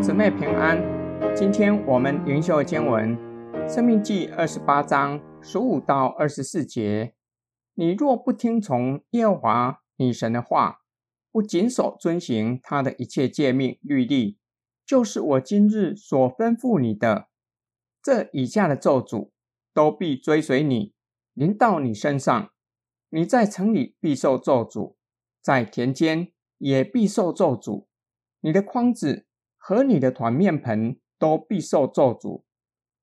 姊妹平安，今天我们灵修经文《生命记》二十八章十五到二十四节。你若不听从耶和华你神的话，不谨守遵行他的一切诫命律例，就是我今日所吩咐你的，这以下的咒诅都必追随你，临到你身上。你在城里必受咒诅，在田间也必受咒诅。你的筐子和你的团面盆都必受咒诅。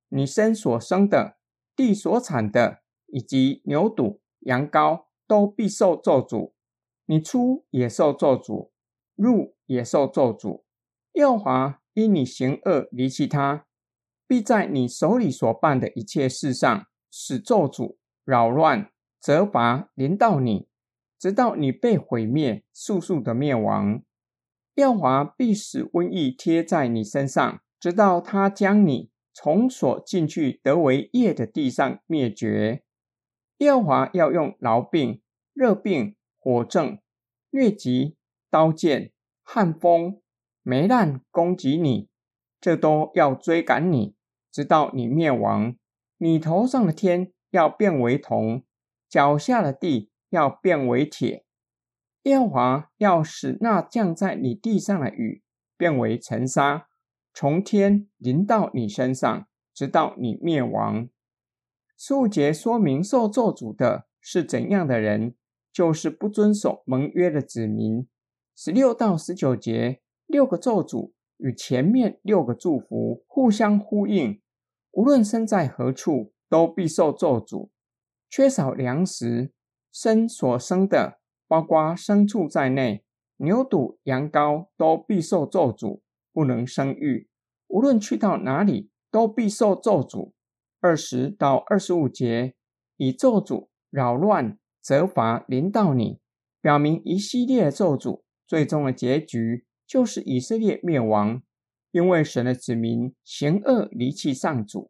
你身所生的、地所产的，以及牛犊、羊羔都必受咒诅。你出也受咒诅，入也受咒诅。耶和华因你行恶离弃他，必在你手里所办的一切事上使咒诅、扰乱、责罚临到你，直到你被毁灭，速速的灭亡。耶和华必使瘟疫贴在你身上，直到他将你从所进去得为业的地上灭绝。耶和华要用痨病、热病。火症、疟疾、刀剑、旱风、霉烂攻击你，这都要追赶你，直到你灭亡。你头上的天要变为铜，脚下的地要变为铁。耶和华要使那降在你地上的雨变为尘沙，从天淋到你身上，直到你灭亡。数节说明受咒诅的是怎样的人。就是不遵守盟约的子民。十六到十九节，六个咒诅与前面六个祝福互相呼应。无论身在何处，都必受咒诅。缺少粮食，生所生的，包括牲畜在内，牛犊、羊羔都必受咒诅，不能生育。无论去到哪里，都必受咒诅。二十到二十五节，以咒诅扰乱。责罚临到你，表明一系列咒诅，最终的结局就是以色列灭亡，因为神的子民行恶离弃上主，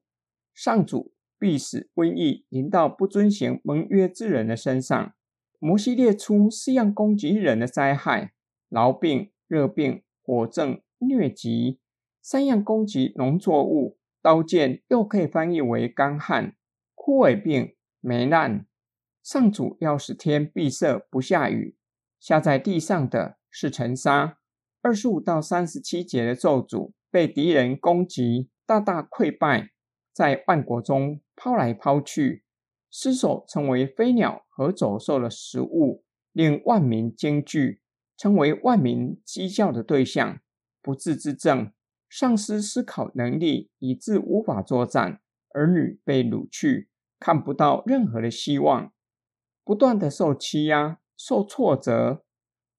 上主必使瘟疫临到不遵行盟约之人的身上。摩西列出四样攻击人的灾害：痨病、热病、火症、疟疾；三样攻击农作物：刀剑，又可以翻译为干旱、枯萎病、霉烂。上主要使天闭塞不下雨，下在地上的是尘沙。二十五到三十七节的咒诅，被敌人攻击，大大溃败，在万国中抛来抛去，尸首成为飞鸟和走兽的食物，令万民惊惧，成为万民讥笑的对象。不治之症，丧失思考能力，以致无法作战。儿女被掳去，看不到任何的希望。不断的受欺压、受挫折，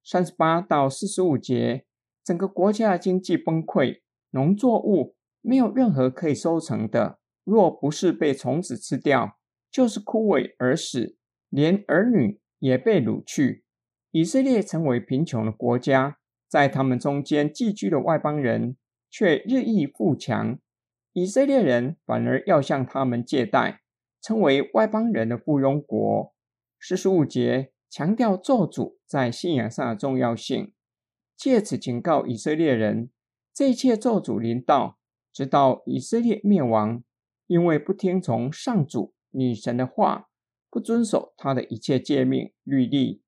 三十八到四十五节，整个国家的经济崩溃，农作物没有任何可以收成的，若不是被虫子吃掉，就是枯萎而死，连儿女也被掳去。以色列成为贫穷的国家，在他们中间寄居的外邦人却日益富强，以色列人反而要向他们借贷，成为外邦人的附庸国。四十五节强调咒诅在信仰上的重要性，借此警告以色列人：这一切咒诅临到，直到以色列灭亡，因为不听从上主女神的话，不遵守他的一切诫命律例。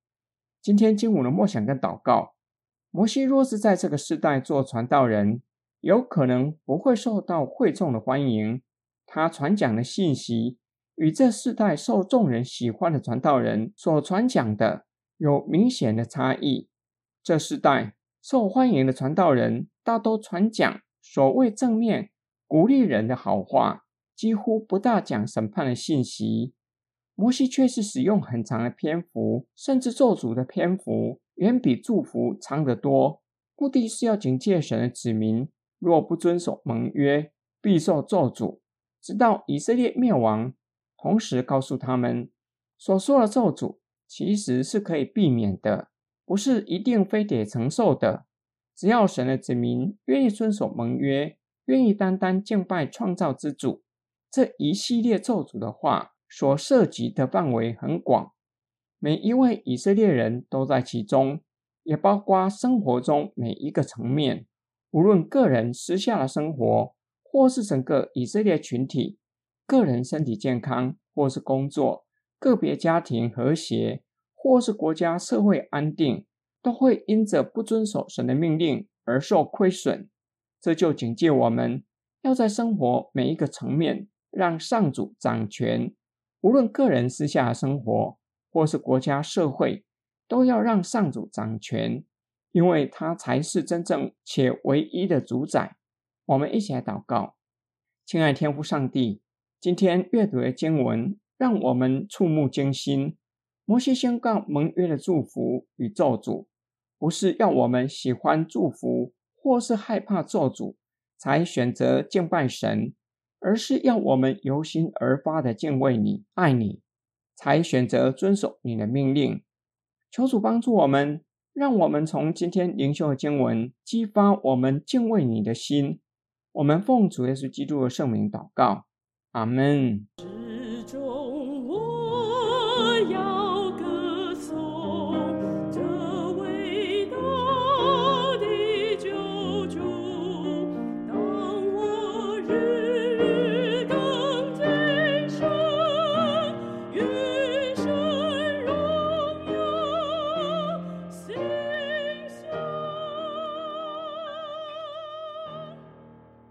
今天经文的默想跟祷告：摩西若是在这个时代做传道人，有可能不会受到会众的欢迎，他传讲的信息。与这世代受众人喜欢的传道人所传讲的有明显的差异。这世代受欢迎的传道人大都传讲所谓正面鼓励人的好话，几乎不大讲审判的信息。摩西却是使用很长的篇幅，甚至咒诅的篇幅远比祝福长得多，目的是要警戒神的子民，若不遵守盟约，必受咒诅，直到以色列灭亡。同时告诉他们，所说的咒诅其实是可以避免的，不是一定非得承受的。只要神的子民愿意遵守盟约，愿意单单敬拜创造之主，这一系列咒诅的话所涉及的范围很广，每一位以色列人都在其中，也包括生活中每一个层面。无论个人私下的生活，或是整个以色列群体，个人身体健康，或是工作，个别家庭和谐，或是国家社会安定，都会因着不遵守神的命令而受亏损。这就警戒我们，要在生活每一个层面让上主掌权，无论个人私下生活，或是国家社会，都要让上主掌权，因为他才是真正且唯一的主宰。我们一起来祷告，亲爱天父上帝，今天阅读的经文让我们触目惊心。摩西宣告盟约的祝福与咒诅，不是要我们喜欢祝福或是害怕咒诅才选择敬拜神，而是要我们由心而发的敬畏你、爱你，才选择遵守你的命令。求主帮助我们，让我们从今天灵修的经文激发我们敬畏你的心。我们奉主耶稣基督的圣名祷告，阿门。